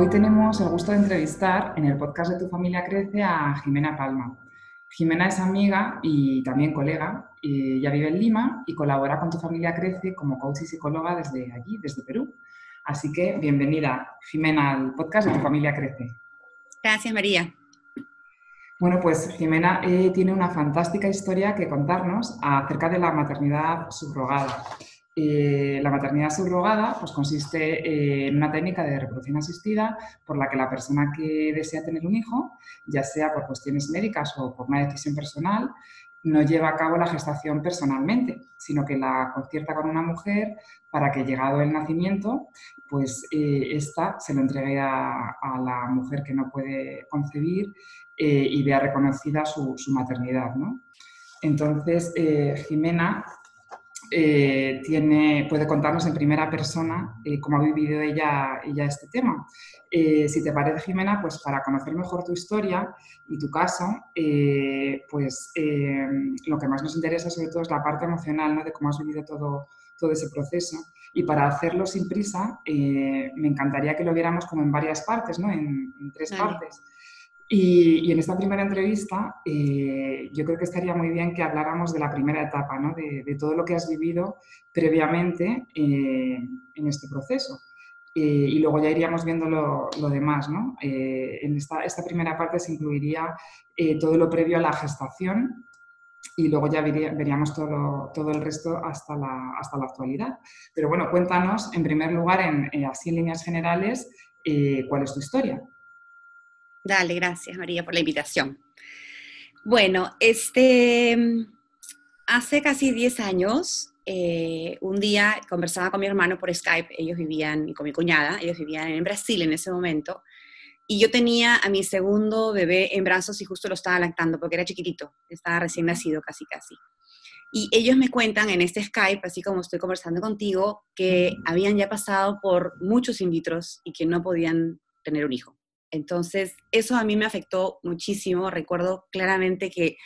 Hoy tenemos el gusto de entrevistar en el podcast de Tu familia crece a Jimena Palma. Jimena es amiga y también colega, ella vive en Lima y colabora con Tu familia crece como coach y psicóloga desde allí, desde Perú. Así que bienvenida, Jimena, al podcast de Tu familia crece. Gracias, María. Bueno, pues Jimena eh, tiene una fantástica historia que contarnos acerca de la maternidad subrogada. Eh, la maternidad subrogada pues, consiste eh, en una técnica de reproducción asistida por la que la persona que desea tener un hijo, ya sea por cuestiones médicas o por una decisión personal, no lleva a cabo la gestación personalmente, sino que la concierta con una mujer para que llegado el nacimiento, pues eh, esta se lo entregue a, la mujer que no puede concebir y vea reconocida su, maternidad. ¿no? Entonces, Jimena eh, tiene, puede contarnos en primera persona eh, cómo ha vivido ella, ella este tema. Eh, si te parece, Jimena, pues para conocer mejor tu historia y tu caso, pues lo que más nos interesa sobre todo es la parte emocional, ¿no? de cómo has vivido todo, todo ese proceso. Y para hacerlo sin prisa, me encantaría que lo viéramos como en varias partes, ¿no? en, tres partes. Y, en esta primera entrevista eh, yo creo que estaría muy bien que habláramos de la primera etapa, ¿no? de, todo lo que has vivido previamente eh, en este proceso. Eh, y luego ya iríamos viendo lo, demás. ¿no? en esta, esta, primera parte se incluiría todo lo previo a la gestación y luego ya veríamos todo, todo el resto hasta la, hasta la actualidad. Pero bueno, cuéntanos en primer lugar, en, así en líneas generales, cuál es tu historia. Dale, gracias María por la invitación. Bueno, este, hace casi 10 años, eh, un día conversaba con mi hermano por Skype, ellos vivían, y con mi cuñada, ellos vivían en Brasil en ese momento, y yo tenía a mi segundo bebé en brazos y justo lo estaba lactando porque era chiquitito, estaba recién nacido casi casi. Y ellos me cuentan en este Skype, así como estoy conversando contigo, que habían ya pasado por muchos in vitros y que no podían tener un hijo. Entonces, eso a mí me afectó muchísimo. Recuerdo claramente que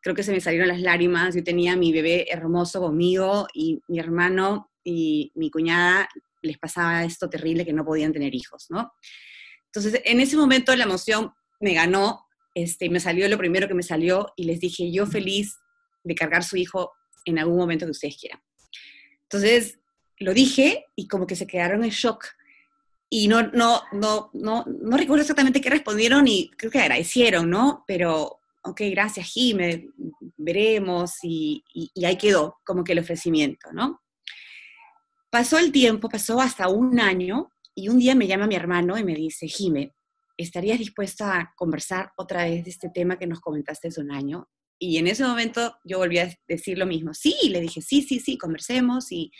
creo que se me salieron las lágrimas. Yo tenía a mi bebé hermoso conmigo y mi hermano y mi cuñada les pasaba esto terrible que no podían tener hijos, ¿no? Entonces, en ese momento la emoción me ganó, este, me salió lo primero que me salió y les dije, yo feliz de cargar su hijo en algún momento que ustedes quieran. Entonces, lo dije y como que se quedaron en shock y no, no, no, no, no recuerdo exactamente qué respondieron y creo que agradecieron, ¿no? Pero, ok, gracias, Jime, veremos y, y, ahí quedó como que el ofrecimiento, ¿no? Pasó el tiempo, pasó hasta un año y un día me llama mi hermano y me dice, Jime, ¿estarías dispuesta a conversar otra vez de este tema que nos comentaste hace un año? Y en ese momento yo volví a decir lo mismo. Sí, le dije, sí, sí, sí, conversemos y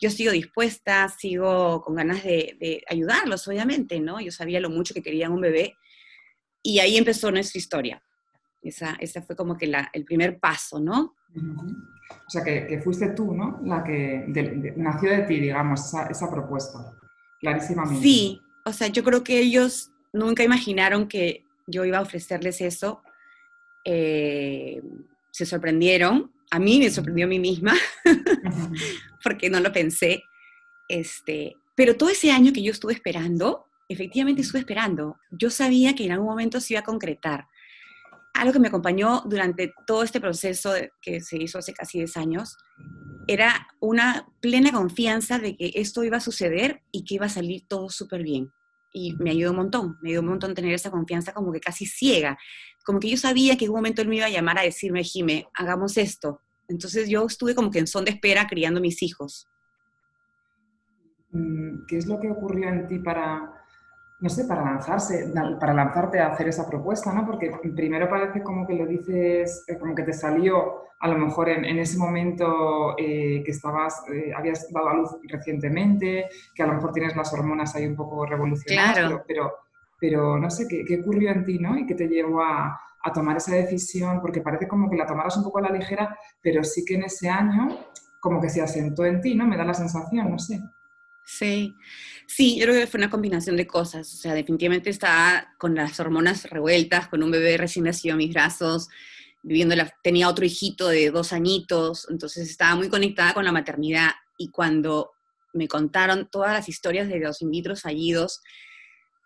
yo sigo dispuesta, sigo con ganas de, ayudarlos, obviamente, ¿no? Yo sabía lo mucho que querían un bebé y ahí empezó nuestra historia. Esa, esa fue como que la, el primer paso, ¿no? O sea, que, fuiste tú, ¿no? La que nació de ti, digamos, esa, esa, propuesta, clarísimamente. Sí, o sea, yo creo que ellos nunca imaginaron que yo iba a ofrecerles eso. Eh, se sorprendieron, a mí me sorprendió a mí misma, porque no lo pensé. Este, pero todo ese año que yo estuve esperando, efectivamente estuve esperando. Yo sabía que en algún momento se iba a concretar. Algo que me acompañó durante todo este proceso que se hizo hace casi 10 años era una plena confianza de que esto iba a suceder y que iba a salir todo súper bien. Y me ayudó un montón, me ayudó un montón tener esa confianza como que casi ciega, como que yo sabía que en un momento él me iba a llamar a decirme, Jime, hagamos esto, entonces yo estuve como que en son de espera criando mis hijos. Mm, ¿Qué es lo que ocurrió en ti para, no sé, para lanzarse, para lanzarte a hacer esa propuesta, ¿no? Porque primero parece como que lo dices, eh, como que te salió a lo mejor en, ese momento eh, que estabas, eh, habías dado a luz recientemente, que a lo mejor tienes las hormonas ahí un poco revolucionadas, pero, pero no sé qué, ocurrió en ti, ¿no? Y qué te llevó a, a tomar esa decisión, porque parece como que la tomaras un poco a la ligera, pero sí que en ese año como que se asentó en ti, ¿no? Me da la sensación, no sé. Sí, sí, yo creo que fue una combinación de cosas. O sea, definitivamente estaba con las hormonas revueltas, con un bebé recién nacido en mis brazos, viviendo la, tenía otro hijito de dos añitos, entonces estaba muy conectada con la maternidad. Y cuando me contaron todas las historias de los in vitro fallidos,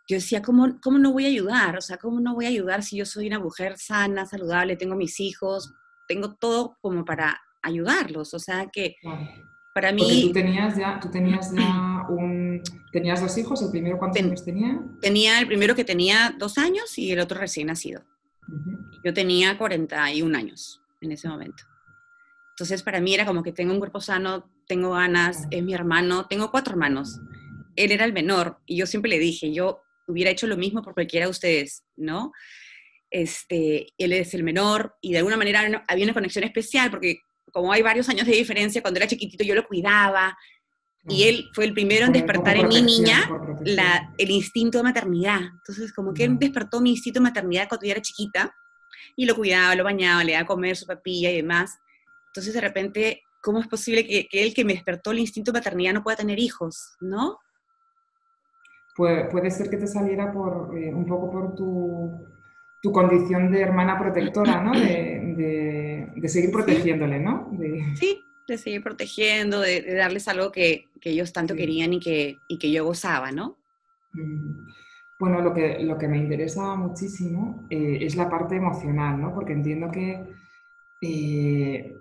yo decía, ¿cómo, ¿cómo no voy a ayudar? O sea, ¿cómo no voy a ayudar si yo soy una mujer sana, saludable, tengo mis hijos, tengo todo como para ayudarlos? O sea, que para mí... tú tenías ya, tú tenías ya un... ¿Tenías dos hijos? ¿El primero cuántos años tenía? Tenía el primero que tenía dos años y el otro recién nacido. Yo tenía 41 años en ese momento. Entonces, para mí era como que tengo un cuerpo sano, tengo ganas, es mi hermano, tengo cuatro hermanos. Él era el menor y yo siempre le dije, yo hubiera hecho lo mismo por cualquiera de ustedes, ¿no? Este, él es el menor y de alguna manera había una conexión especial porque como hay varios años de diferencia, cuando era chiquitito yo lo cuidaba y él fue el primero en despertar en mi niña la, el instinto de maternidad. Entonces, como que él despertó mi instinto de maternidad cuando yo era chiquita y lo cuidaba, lo bañaba, le daba a comer su papilla y demás. Entonces, de repente, ¿cómo es posible que, que él que me despertó el instinto de maternidad no pueda tener hijos? ¿No? Puede, puede ser que te saliera por, eh, un poco por tu, tu, condición de hermana protectora, ¿no? De, de, seguir protegiéndole, ¿no? Sí, de seguir protegiendo, de, darles algo que, que ellos tanto querían y que, y que yo gozaba, ¿no? Mm. Bueno, lo que, lo que me interesa muchísimo eh, es la parte emocional, ¿no? Porque entiendo que, eh,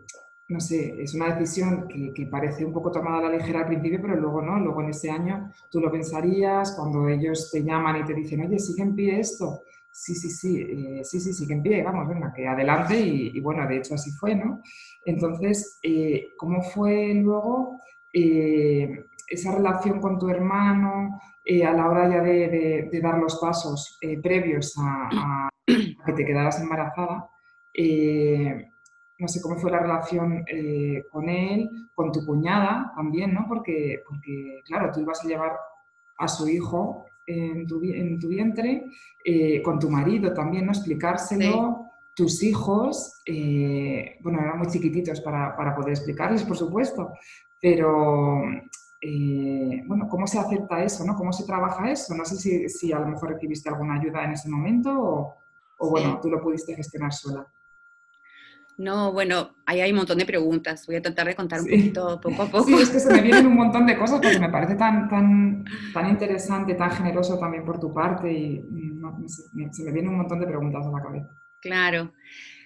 no sé, es una decisión que, que, parece un poco tomada a la ligera al principio, pero luego no, luego en ese año tú lo pensarías, cuando ellos te llaman y te dicen, oye, sigue en pie esto, sí, sí, sí, eh, sí, sí, sigue en pie, vamos, venga, que adelante y, y, bueno, de hecho así fue, ¿no? Entonces, eh, ¿cómo fue luego eh, esa relación con tu hermano eh, a la hora ya de, dar los pasos previos a, que te quedaras embarazada? No sé cómo fue la relación con él, con tu cuñada también, ¿no? Porque, porque, claro, tú ibas a llevar a su hijo en tu, en tu vientre, con tu marido también, ¿no? Explicárselo tus hijos, eh, bueno, eran muy chiquititos para, para, poder explicarles, por supuesto, pero, eh, bueno, ¿cómo se acepta eso, no? ¿Cómo se trabaja eso? No sé si, si a lo mejor recibiste alguna ayuda en ese momento o, o bueno, tú lo pudiste gestionar sola. No, bueno, ahí hay un montón de preguntas. Voy a tratar de contar un poquito, poco a poco. Sí, es que se me vienen un montón de cosas porque me parece tan, tan, tan interesante, tan generoso también por tu parte y se me vienen un montón de preguntas a la cabeza. Claro.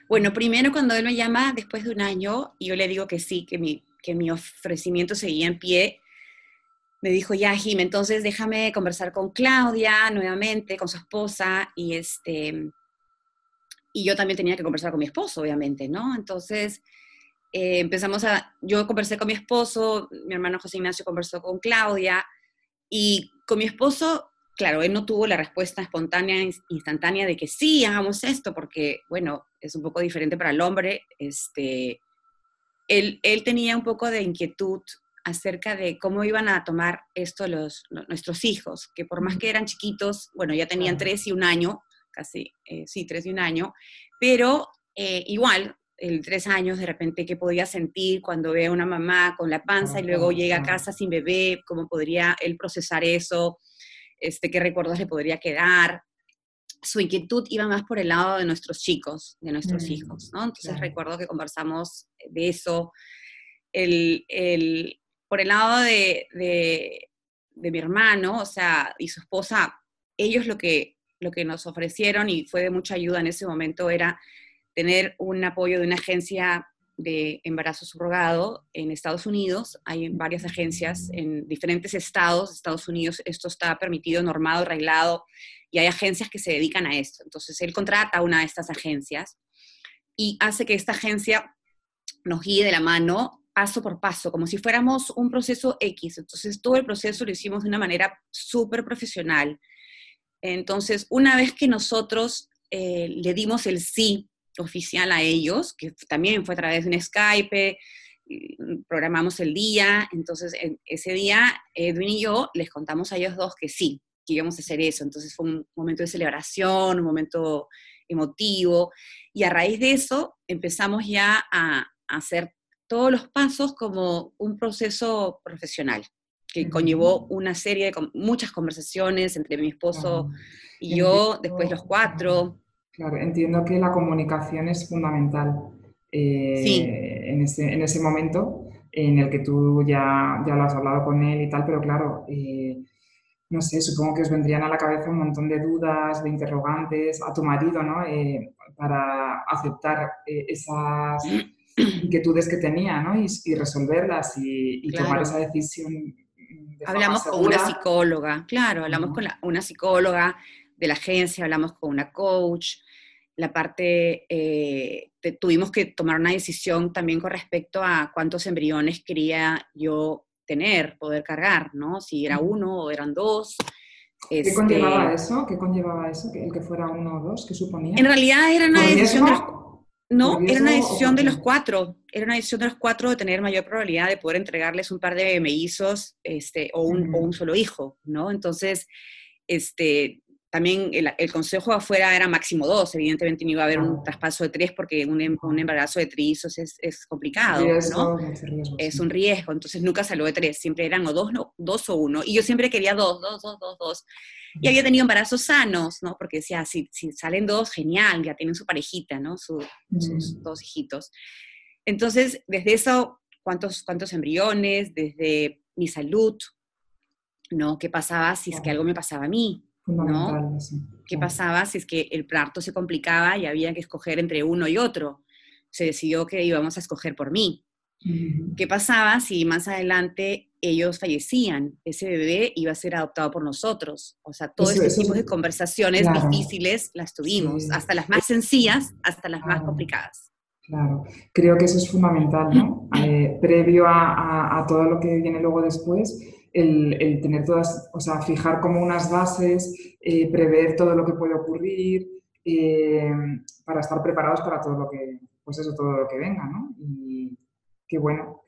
Bueno, primero cuando él me llama después de un año y yo le digo que sí, que mi, que mi ofrecimiento seguía en pie, me dijo, ya, Jim, entonces déjame conversar con Claudia nuevamente, con su esposa, y este, y yo también tenía que conversar con mi esposo, obviamente, ¿no? Entonces eh, empezamos a, yo conversé con mi esposo, mi hermano José Ignacio conversó con Claudia, y con mi esposo claro, él no tuvo la respuesta espontánea, instantánea de que sí, hagamos esto, porque, bueno, es un poco diferente para el hombre. Este, él, él tenía un poco de inquietud acerca de cómo iban a tomar esto los, nuestros hijos, que por más que eran chiquitos, bueno, ya tenían tres y un año, casi, eh, sí, tres y un año, pero eh, igual, el tres años, de repente, ¿qué podía sentir cuando ve a una mamá con la panza y luego llega a casa sin bebé? ¿Cómo podría él procesar eso? este, qué recuerdos le podría quedar. Su inquietud iba más por el lado de nuestros chicos, de nuestros mm, hijos, ¿no? Entonces recuerdo que conversamos de eso. El, el, por el lado de, de, de, mi hermano, o sea, y su esposa, ellos lo que, lo que nos ofrecieron y fue de mucha ayuda en ese momento era tener un apoyo de una agencia de embarazo subrogado en Estados Unidos. Hay varias agencias en diferentes estados Estados Unidos. Esto está permitido, normado, arreglado, y hay agencias que se dedican a esto. Entonces, él contrata una de estas agencias y hace que esta agencia nos guíe de la mano paso por paso, como si fuéramos un proceso X. Entonces, todo el proceso lo hicimos de una manera súper profesional. Entonces, una vez que nosotros eh, le dimos el sí oficial a ellos, que también fue a través de un Skype, programamos el día, entonces ese día Edwin y yo les contamos a ellos dos que sí, que íbamos a hacer eso. Entonces fue un momento de celebración, un momento emotivo. Y a raíz de eso empezamos ya a, hacer todos los pasos como un proceso profesional que conllevó una serie de muchas conversaciones entre mi esposo y yo, después los cuatro. Claro, entiendo que la comunicación es fundamental eh, en, ese, en, ese, momento en el que tú ya, ya lo has hablado con él y tal, pero claro, eh, no sé, supongo que os vendrían a la cabeza un montón de dudas, de interrogantes a tu marido, ¿no? Eh, para aceptar esas inquietudes que tenía, ¿no? Y, resolverlas y, tomar esa decisión. Hablamos con una psicóloga, claro, hablamos con una psicóloga de la agencia, hablamos con una coach, la parte, eh, tuvimos que tomar una decisión también con respecto a cuántos embriones quería yo tener, poder cargar, ¿no? Si era uno o eran dos. ¿Qué conllevaba este eso? ¿Qué conllevaba eso? ¿El que fuera uno o dos? ¿Qué suponía? En realidad era una decisión de los, no, era una decisión de los cuatro. Era una decisión de los cuatro de tener mayor probabilidad de poder entregarles un par de mellizos este, o, un, o un solo hijo, ¿no? Entonces, este, también el, consejo afuera era máximo dos, evidentemente no iba a haber un traspaso de tres porque un, em, un embarazo de trillizos es, es complicado, ¿no? Es un riesgo, entonces nunca salió de tres, siempre eran o dos, no, dos o uno, y yo siempre quería dos, dos, dos, dos, dos. Y había tenido embarazos sanos, ¿no? Porque decía, si, si salen dos, genial, ya tienen su parejita, ¿no? sus dos hijitos. Entonces, desde eso, ¿cuántos, cuántos embriones? Desde mi salud, ¿no? ¿Qué pasaba si es que algo me pasaba a mí? ¿no? ¿Qué pasaba si es que el parto se complicaba y había que escoger entre uno y otro? Se decidió que íbamos a escoger por mí. ¿Qué pasaba si más adelante ellos fallecían? Ese bebé iba a ser adoptado por nosotros. O sea, todo este tipo de conversaciones difíciles las tuvimos, hasta las más sencillas, hasta las más complicadas. Claro, creo que eso es fundamental, ¿no? Eh, previo a, a, todo lo que viene luego después, el, tener todas, o sea, fijar como unas bases, eh, prever todo lo que puede ocurrir, eh, para estar preparados para todo lo que, pues eso, todo lo que venga, ¿no? Y qué bueno.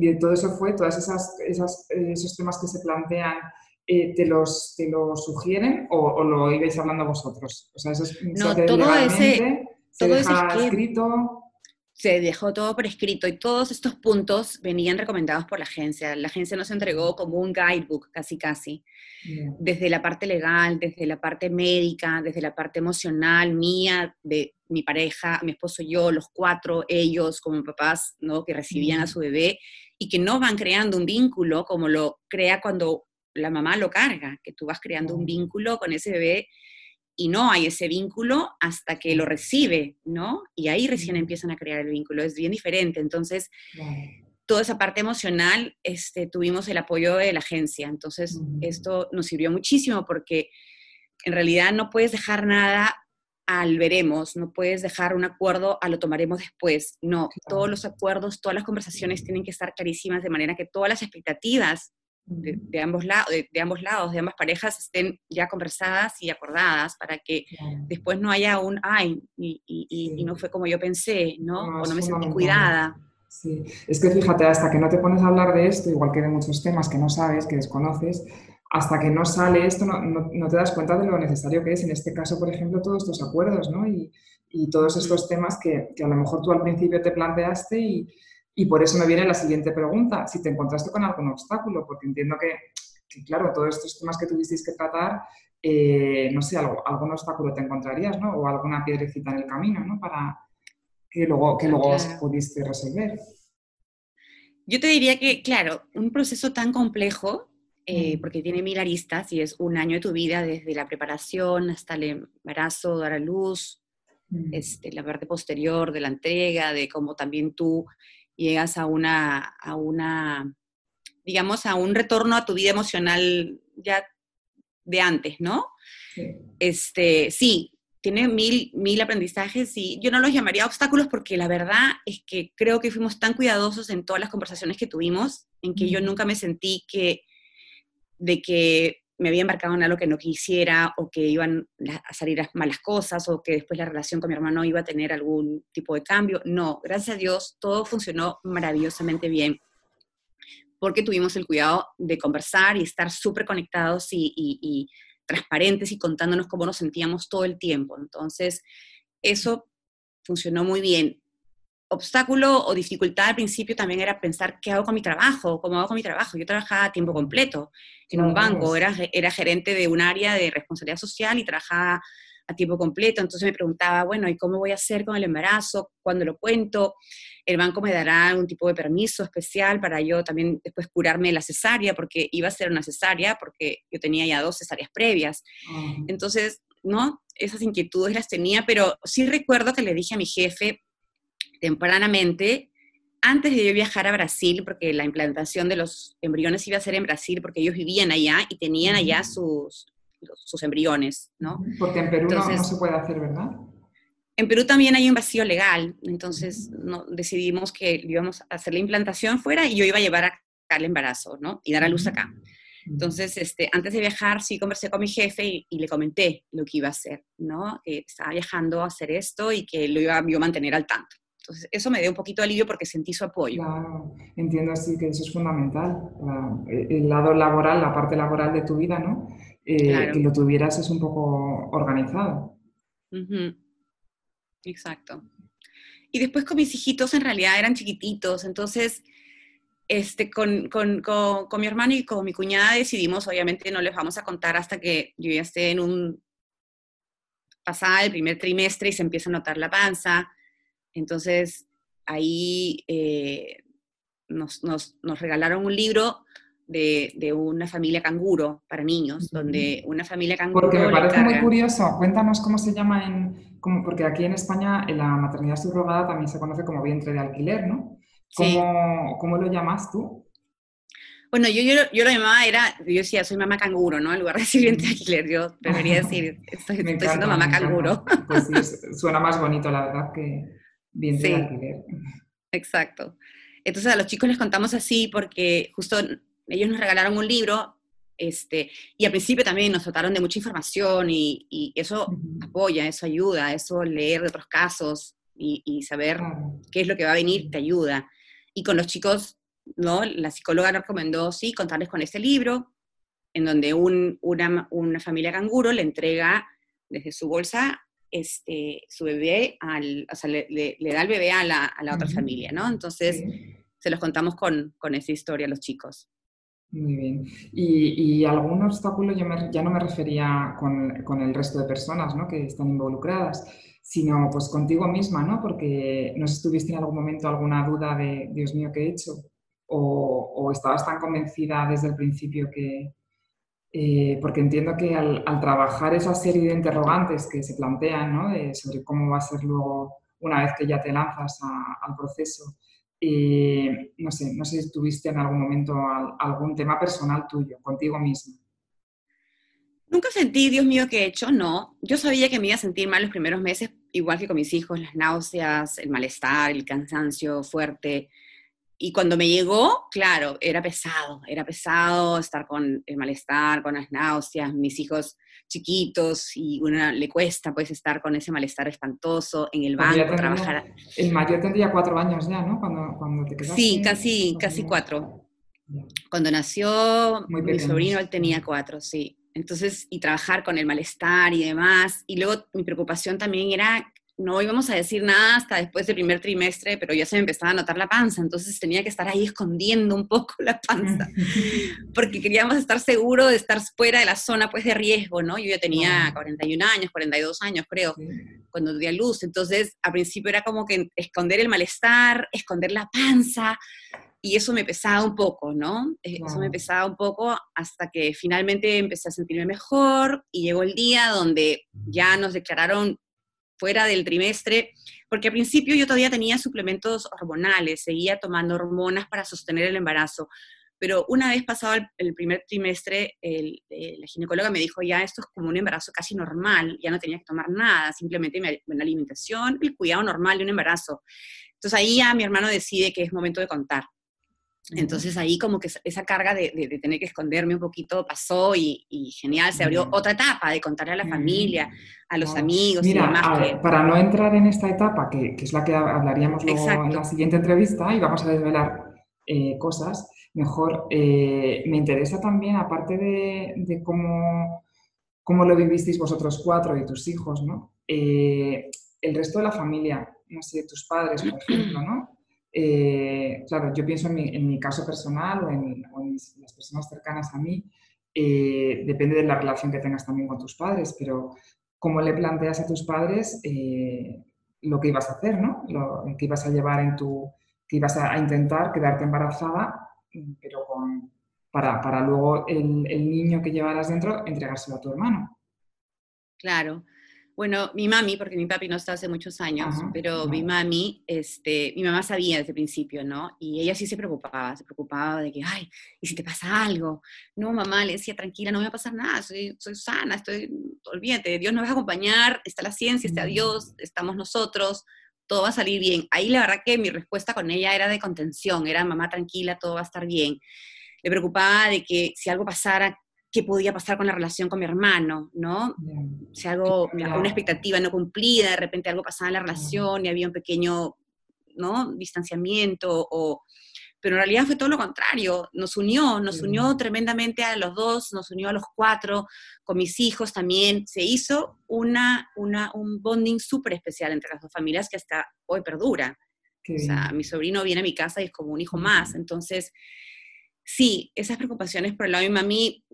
Eh, y todo eso fue, todas esas, esos temas que se plantean, te, los, ¿te los sugieren o, lo ibais hablando vosotros? O sea, eso es, no, todo ese, todo ese escrito se dejó todo por escrito y todos estos puntos venían recomendados por la agencia. La agencia nos entregó como un guidebook, casi casi, desde la parte legal, desde la parte médica, desde la parte emocional mía, de mi pareja, mi esposo y yo, los cuatro, ellos como papás, ¿no? Que recibían a su bebé y que no van creando un vínculo como lo crea cuando la mamá lo carga, que tú vas creando un vínculo con ese bebé y no hay ese vínculo hasta que lo recibe, ¿no? Y ahí recién empiezan a crear el vínculo, es bien diferente. Entonces, toda esa parte emocional, este, tuvimos el apoyo de la agencia. Entonces, esto nos sirvió muchísimo porque en realidad no puedes dejar nada al veremos, no puedes dejar un acuerdo a lo tomaremos después. No, todos los acuerdos, todas las conversaciones tienen que estar clarísimas de manera que todas las expectativas de, ambos lados, de, ambos lados, de ambas parejas, estén ya conversadas y acordadas para que después no haya un, ay, y, y, no fue como yo pensé, ¿no? o no me sentí cuidada. Sí, es que fíjate, hasta que no te pones a hablar de esto, igual que de muchos temas que no sabes, que desconoces, hasta que no sale esto no, no, te das cuenta de lo necesario que es, en este caso, por ejemplo, todos estos acuerdos, ¿no? Y, y todos estos temas que, que, a lo mejor tú al principio te planteaste y, y por eso me viene la siguiente pregunta, si te encontraste con algún obstáculo, porque entiendo que, claro, todos estos temas que tuvisteis que tratar, eh, no sé, algo, algún obstáculo te encontrarías, ¿no? O alguna piedrecita en el camino, ¿no? Para que luego, que luego pudiste resolver. Yo te diría que, claro, un proceso tan complejo, eh, mm. porque tiene mil aristas y es un año de tu vida, desde la preparación hasta el embarazo, dar a luz, mm. este, la parte posterior de la entrega, de cómo también tú llegas a una, a una, digamos, a un retorno a tu vida emocional ya de antes, ¿no? Sí. Este, sí, tiene mil, mil aprendizajes y yo no los llamaría obstáculos porque la verdad es que creo que fuimos tan cuidadosos en todas las conversaciones que tuvimos, en que yo nunca me sentí que, de que me había embarcado en algo que no quisiera o que iban a salir malas cosas o que después la relación con mi hermano iba a tener algún tipo de cambio. No, gracias a Dios todo funcionó maravillosamente bien. porque tuvimos el cuidado de conversar y estar súper conectados y, transparentes y contándonos cómo nos sentíamos todo el tiempo. Entonces, eso funcionó muy bien. Obstáculo o dificultad al principio también era pensar qué hago con mi trabajo, cómo hago con mi trabajo. Yo trabajaba a tiempo completo en un banco, era, era gerente de un área de responsabilidad social y trabajaba a tiempo completo. Entonces me preguntaba, bueno, ¿y cómo voy a hacer con el embarazo? ¿Cuándo lo cuento? El banco me dará algún tipo de permiso especial para yo también después curarme la cesárea, porque iba a ser una cesárea, porque yo tenía ya dos cesáreas previas. Entonces, ¿no? Esas inquietudes las tenía, pero sí recuerdo que le dije a mi jefe tempranamente, antes de yo viajar a Brasil, porque la implantación de los embriones iba a ser en Brasil, porque ellos vivían allá y tenían allá sus, sus embriones, ¿no? Porque en Perú no, se puede hacer, ¿verdad? En Perú también hay un vacío legal, entonces no, decidimos que íbamos a hacer la implantación fuera y yo iba a llevar acá el embarazo, ¿no? Y dar a luz acá. Entonces, este, antes de viajar, sí conversé con mi jefe y, le comenté lo que iba a hacer, ¿no? Que estaba viajando a hacer esto y que lo iba a mantener al tanto. Entonces, eso me dio un poquito de alivio porque sentí su apoyo. Claro, entiendo así que eso es fundamental. el lado laboral, la parte laboral de tu vida, ¿no? Eh, que lo tuvieras es un poco organizado. Exacto. Y después con mis hijitos en realidad eran chiquititos, entonces este, con, con, con, mi hermano y con mi cuñada decidimos, obviamente no les vamos a contar hasta que yo ya esté en un pasada el primer trimestre y se empieza a notar la panza. Entonces ahí eh, nos, nos, nos regalaron un libro de, una familia canguro para niños, donde una familia canguro... Porque me parece muy curioso, cuéntanos cómo se llama en... Como, porque aquí en España la maternidad subrogada también se conoce como vientre de alquiler, ¿no? ¿Cómo, ¿cómo lo llamas tú? Bueno, yo, yo, yo, lo llamaba, era, yo decía, soy mamá canguro, ¿no? En lugar de decir vientre de alquiler, yo debería decir, estoy, siendo mamá canguro. Pues sí, suena más bonito, la verdad, que vientre de alquiler. Exacto. Entonces a los chicos les contamos así porque justo ellos nos regalaron un libro este, y al principio también nos trataron de mucha información y, eso apoya, eso ayuda, eso leer de otros casos y, saber qué es lo que va a venir te ayuda. Y con los chicos, ¿no? La psicóloga nos recomendó, sí, contarles con este libro, en donde un, una, una, familia canguro le entrega desde su bolsa este, su bebé, al, o sea, le, le, da el bebé a la, a la otra familia, ¿no? Entonces, se los contamos con, con esa historia a los chicos. Muy bien. ¿Y, algún obstáculo, yo ya no me refería con, el resto de personas ¿no? que están involucradas, sino pues contigo misma, ¿no? Porque no sé si tuviste en algún momento alguna duda de, Dios mío, ¿qué he hecho? O, estabas tan convencida desde el principio que... Eh, porque entiendo que al, trabajar esa serie de interrogantes que se plantean ¿no? sobre cómo va a ser luego una vez que ya te lanzas al proceso, y no sé, no sé si tuviste en algún momento algún tema personal tuyo, contigo mismo. Nunca sentí, Dios mío, ¿qué he hecho? No. Yo sabía que me iba a sentir mal los primeros meses, igual que con mis hijos, las náuseas, el malestar, el cansancio fuerte. Y cuando me llegó, claro, era pesado, era pesado estar con el malestar, con las náuseas, mis hijos chiquitos y una le cuesta pues estar con ese malestar espantoso en el banco, trabajar. El mayor tendría cuatro años ya, ¿no? Cuando, cuando te quedaste. Sí, casi, casi cuatro. Cuando nació mi sobrino, él tenía cuatro, sí. Entonces, y trabajar con el malestar y demás. Y luego mi preocupación también era no íbamos a decir nada hasta después del primer trimestre, pero ya se me empezaba a notar la panza, entonces tenía que estar ahí escondiendo un poco la panza, porque queríamos estar seguros de estar fuera de la zona pues de riesgo, ¿no? Yo ya tenía 41 años, 42 años creo, cuando di a luz, entonces al principio era como que esconder el malestar, esconder la panza, y eso me pesaba un poco, ¿no? Eh, eso me pesaba un poco hasta que finalmente empecé a sentirme mejor y llegó el día donde ya nos declararon fuera del trimestre, porque al principio yo todavía tenía suplementos hormonales, seguía tomando hormonas para sostener el embarazo, pero una vez pasado el, primer trimestre, el, eh, la ginecóloga me dijo, ya esto es como un embarazo casi normal, ya no tenía que tomar nada, simplemente una alimentación, el cuidado normal de un embarazo. Entonces ahí ya mi hermano decide que es momento de contar. Entonces ahí como que esa carga de, tener que esconderme un poquito pasó y, genial, se abrió otra etapa de contarle a la familia, a los amigos y demás. Para no entrar en esta etapa, que, es la que hablaríamos luego en la siguiente entrevista y vamos a desvelar eh, cosas, mejor. Eh, me interesa también, aparte de, cómo, cómo, lo vivisteis vosotros cuatro y tus hijos, ¿no? Eh, el resto de la familia, no sé, tus padres, por ejemplo, ¿no? Eh, claro, yo pienso en mi, caso personal o en, las personas cercanas a mí, depende de la relación que tengas también con tus padres, pero cómo le planteas a tus padres lo que ibas a hacer, ¿no? Lo que ibas a llevar en tu, que ibas a, intentar quedarte embarazada, pero para, para luego el, el, niño que llevaras dentro entregárselo a tu hermano. Claro. Bueno, mi mami, porque mi papi no está hace muchos años, pero mi mami, este, mi mamá sabía desde el principio, ¿no? Y ella sí se preocupaba, se preocupaba de que, ay, ¿y si te pasa algo? No, mamá, le decía, tranquila, no me va a pasar nada, soy, soy sana, estoy, olvídate, Dios nos va a acompañar, está la ciencia, está Dios, estamos nosotros, todo va a salir bien. Ahí la verdad que mi respuesta con ella era de contención, era, mamá, tranquila, todo va a estar bien. Le preocupaba de que si algo pasara, qué podía pasar con la relación con mi hermano, ¿no? Si algo, una expectativa no cumplida, de repente algo pasaba en la relación y había un pequeño, ¿no? Distanciamiento o... Pero en realidad fue todo lo contrario, nos unió, nos unió tremendamente a los dos, nos unió a los cuatro, con mis hijos también, se hizo una, una, un bonding súper especial entre las dos familias que hasta hoy perdura. o sea, mi sobrino viene a mi casa y es como un hijo más, entonces sí, esas preocupaciones por el lado de mi mami,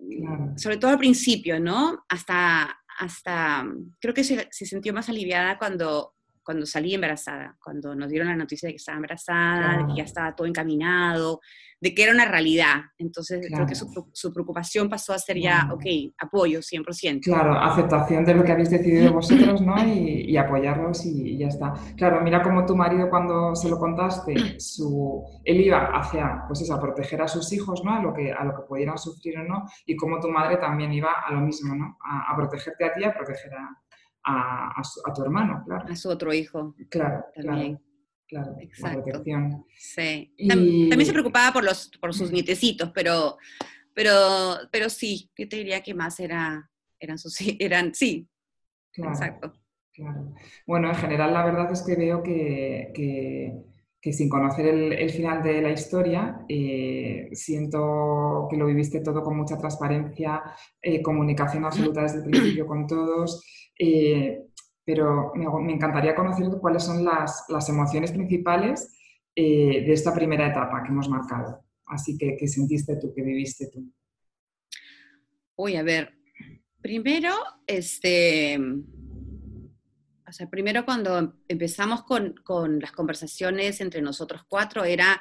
sobre todo al principio, ¿no? Hasta, hasta, creo que se, se sintió más aliviada cuando cuando salí embarazada, cuando nos dieron la noticia de que estaba embarazada, de que ya estaba todo encaminado, de que era una realidad. Entonces creo que su, preocupación pasó a ser ya, ok, apoyo 100%. Claro, aceptación de lo que habéis decidido vosotros, ¿no? Y, apoyarlos y, ya está. Claro, mira cómo tu marido cuando se lo contaste, su, él iba hacia, pues eso, a proteger a sus hijos, ¿no? A lo que, a lo que pudieran sufrir o no, y como tu madre también iba a lo mismo, ¿no? A, a protegerte a ti, a proteger a, a, tu hermano, claro. A su otro hijo. Claro, también. Claro, Exacto. Sí. También se preocupaba por, los, por sus nietecitos, pero, pero, pero sí, yo te diría que más era, eran sus, eran, sí, exacto. Claro. Bueno, en general la verdad es que veo que, que, sin conocer el, final de la historia, eh, siento que lo viviste todo con mucha transparencia, eh, comunicación absoluta desde el principio con todos. Eh, pero me, encantaría conocer cuáles son las, las emociones principales eh, de esta primera etapa que hemos marcado. Así que, ¿qué sentiste tú, qué viviste tú? Uy, a ver, primero, este, o sea, primero cuando empezamos con, con las conversaciones entre nosotros cuatro era,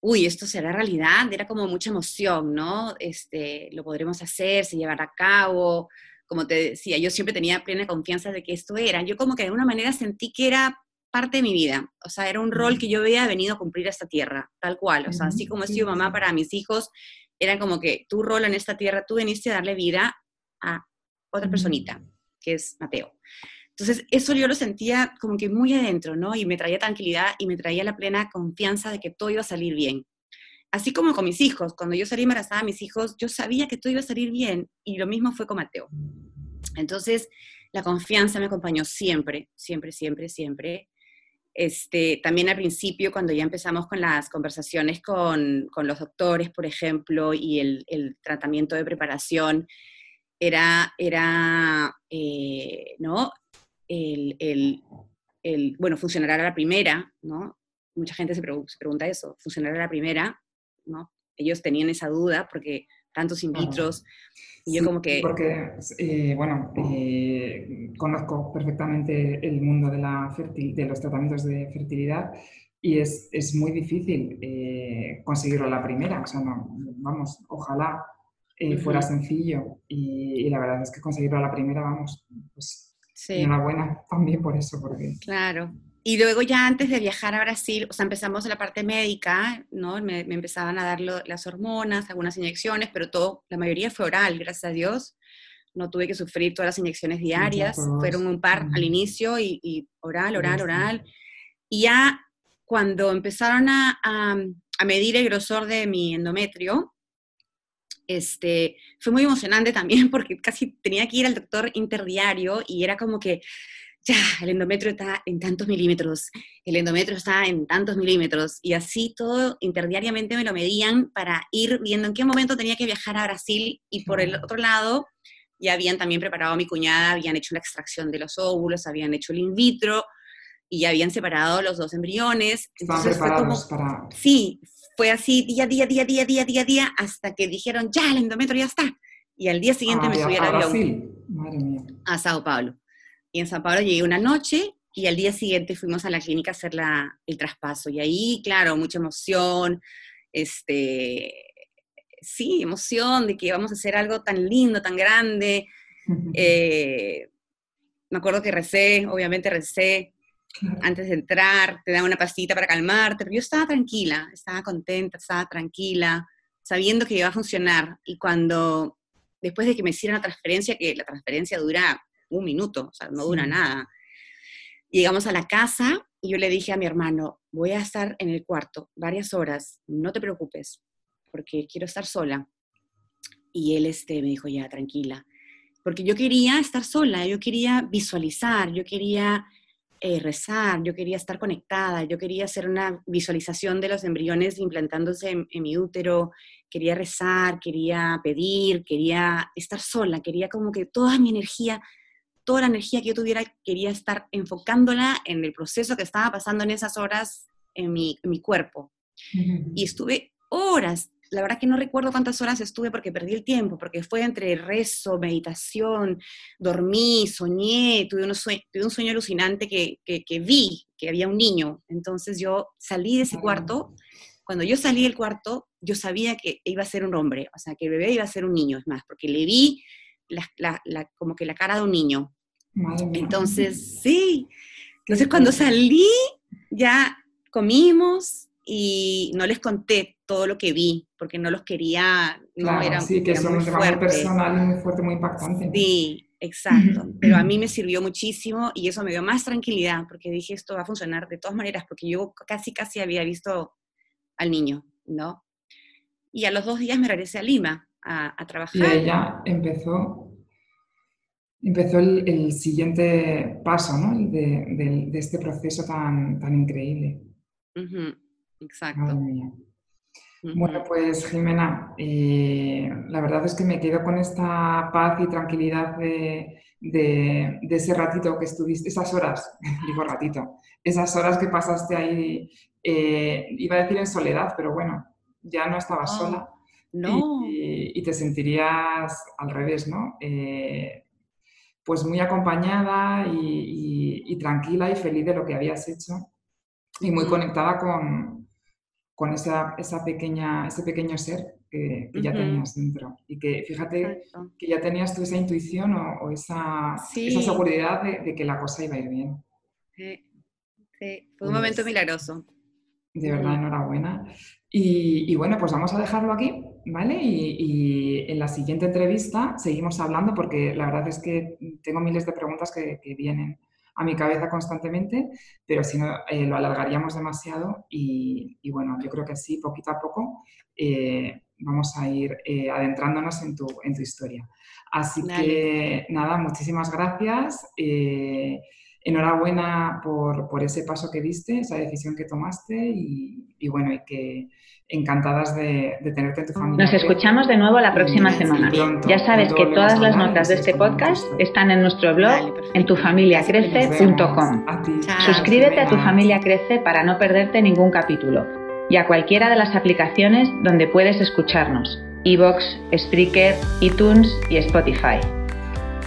uy, esto será realidad, era como mucha emoción, ¿no? Este, lo podremos hacer, se llevará a cabo, como te decía, yo siempre tenía plena confianza de que esto era. Yo como que de alguna manera sentí que era parte de mi vida. O sea, era un rol que yo había venido a cumplir a esta tierra, tal cual. O sea, así como he sido mamá para mis hijos, era como que tu rol en esta tierra, tú viniste a darle vida a otra personita, que es Mateo. Entonces, eso yo lo sentía como que muy adentro, ¿no? Y me traía tranquilidad y me traía la plena confianza de que todo iba a salir bien así como con mis hijos, cuando yo salí embarazada, mis hijos, yo sabía que todo iba a salir bien y lo mismo fue con Mateo. Entonces, la confianza me acompañó siempre, siempre, siempre, siempre. Este, también al principio, cuando ya empezamos con las conversaciones con, con los doctores, por ejemplo, y el, el tratamiento de preparación, era, era eh, ¿no? El, el, el, bueno, funcionará a la primera, ¿no? Mucha gente se, pregunta eso, ¿funcionará a la primera? Ellos tenían esa duda porque tantos in vitros, y yo como que... Porque, eh, bueno, eh, conozco perfectamente el mundo de, la de los tratamientos de fertilidad y es, es muy difícil eh, conseguirlo a la primera, o sea, no, vamos, ojalá fuera sencillo y, la verdad es que conseguirlo a la primera, vamos, pues sí. enhorabuena también por eso, porque... Claro, y luego ya antes de viajar a Brasil, o sea, empezamos en la parte médica, ¿no? Me, empezaban a dar las hormonas, algunas inyecciones, pero todo, la mayoría fue oral, gracias a Dios. No tuve que sufrir todas las inyecciones diarias, fueron un par al inicio y, oral, oral, oral. Y ya cuando empezaron a, a, medir el grosor de mi endometrio, este, fue muy emocionante también porque casi tenía que ir al doctor interdiario y era como que ya, el endometrio está en tantos milímetros, el endometrio está en tantos milímetros, y así todo interdiariamente me lo medían para ir viendo en qué momento tenía que viajar a Brasil, y por el otro lado, ya habían también preparado a mi cuñada, habían hecho la extracción de los óvulos, habían hecho el in vitro, y ya habían separado los dos embriones. Estaban preparados para... Sí, fue así día, día, día, día, día, día, día, hasta que dijeron, ya, el endometrio ya está. Y al día siguiente Ah, me subí al a avión Brasil. Madre mía. a Sao Paulo. Y en Sao Paulo llegué una noche y al día siguiente fuimos a la clínica a hacer la, el traspaso. Y ahí, claro, mucha emoción, este, sí, emoción de que vamos a hacer algo tan lindo, tan grande. Eh, me acuerdo que recé, obviamente recé antes de entrar, te dan una pastita para calmarte, pero yo estaba tranquila, estaba contenta, estaba tranquila, sabiendo que iba a funcionar. Y cuando, después de que me hicieron la transferencia, que la transferencia dura un minuto, o sea, no dura Sí. nada, llegamos a la casa y yo le dije a mi hermano, voy a estar en el cuarto varias horas, no te preocupes, porque quiero estar sola. Y él este, me dijo, ya, tranquila. Porque yo quería estar sola, yo quería visualizar, yo quería eh, rezar, yo quería estar conectada, yo quería hacer una visualización de los embriones implantándose en, en mi útero, quería rezar, quería pedir, quería estar sola, quería como que toda mi energía, toda la energía que yo tuviera, quería estar enfocándola en el proceso que estaba pasando en esas horas en mi, en mi cuerpo. Y estuve horas, la verdad que no recuerdo cuántas horas estuve porque perdí el tiempo, porque fue entre rezo, meditación, dormí, soñé, tuve, unos sue- tuve un sueño alucinante que, que, que vi que había un niño. Entonces yo salí de ese Ah. cuarto, cuando yo salí del cuarto, yo sabía que iba a ser un hombre, o sea, que el bebé iba a ser un niño, es más, porque le vi la- la- la- como que la cara de un niño. Entonces, sí. Entonces, cuando salí, ya comimos y no les conté todo lo que vi, porque no los quería, no Claro, era, sí, que era es un muy fuerte. personal y muy fuerte, muy impactante. Sí, exacto. Pero a mí me sirvió muchísimo y eso me dio más tranquilidad, porque dije, esto va a funcionar de todas maneras, porque yo casi, casi había visto al niño, ¿no? Y a los dos días me regresé a Lima a, a Y trabajar. ella empezó, empezó el, el siguiente paso, ¿no? De, de este proceso tan, tan increíble. Exacto. Bueno, pues Jimena, eh, la verdad es que me quedo con esta paz y tranquilidad de, de- de ese ratito que estuviste, esas horas, digo ratito, esas horas que pasaste ahí, eh, iba a decir en soledad, pero bueno, ya no estabas No, sola No, y, y te sentirías al revés, ¿no? Eh, pues muy acompañada y, y- y tranquila y feliz de lo que habías hecho y muy conectada con, con esa, esa pequeña, ese pequeño ser que, que ya tenías dentro. Y que fíjate exacto. que ya tenías tú esa intuición o, o esa, esa seguridad de, de que la cosa iba a ir bien. Sí, sí, fue un momento milagroso. De verdad, enhorabuena. Y, y bueno, pues vamos a dejarlo aquí, ¿vale? Y, y en la siguiente entrevista seguimos hablando porque la verdad es que tengo miles de preguntas que, que vienen a mi cabeza constantemente, pero si no, eh, lo alargaríamos demasiado y, y bueno, yo creo que sí, poquito a poco, eh, vamos a ir eh, adentrándonos en tu, en tu historia. Así Dale. que nada, muchísimas gracias. enhorabuena por, por ese paso que diste, esa decisión que tomaste y, y bueno, y que encantadas de, de tenerte en tu familia. Nos escuchamos de nuevo la próxima semana. pronto, Ya sabes que todas las notas de este tu podcast están en nuestro Dale, blog en tufamiliacrece.com. Suscríbete a Tu. Familia Crece para no perderte ningún capítulo y a cualquiera de las aplicaciones donde puedes escucharnos, iVoox, Spreaker, iTunes y Spotify.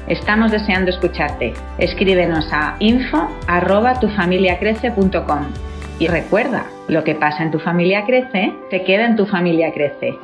Estamos deseando escucharte. Escríbenos a info@tufamiliacrece.com. Y recuerda, lo que pasa en tu familia crece, se queda en tu familia crece.